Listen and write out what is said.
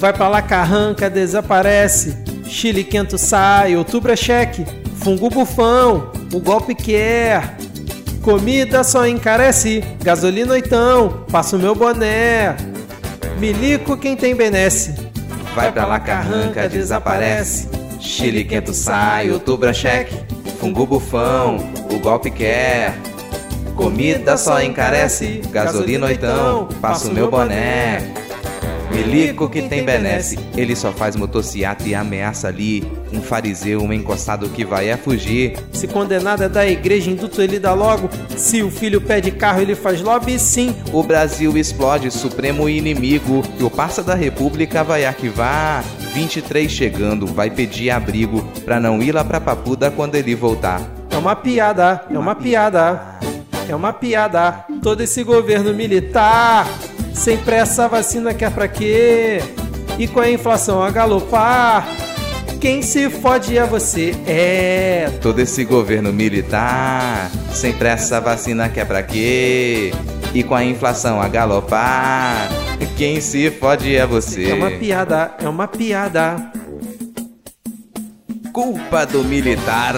Vai pra lá, carranca, desaparece. Chile quento sai, outubro é cheque. Fungo bufão, o golpe quer. Comida só encarece, gasolina oitão, passa o meu boné. Milico quem tem benesse. Vai pra lá, carranca, desaparece. Chile quento sai, outubro é cheque. Fungo bufão, o golpe quer. Comida só encarece, gasolina oitão, passa o meu boné. Milico que tem benesse, ele só faz motociata e ameaça ali. Um fariseu, um encostado que vai é fugir. Se condenado é da igreja, induto ele dá logo. Se o filho pede carro, ele faz lobby sim. O Brasil explode, supremo inimigo. E o parça da república vai arquivar. 23 chegando, vai pedir abrigo pra não ir lá pra Papuda quando ele voltar. É uma piada, é uma piada. É uma piada. Todo esse governo militar sem pressa, a vacina quer pra quê? E com a inflação a galopar, quem se fode é você. É. Todo esse governo militar, sem pressa, vacina quer pra quê? E com a inflação a galopar, quem se fode é você. É uma piada, é uma piada. Culpa do militar.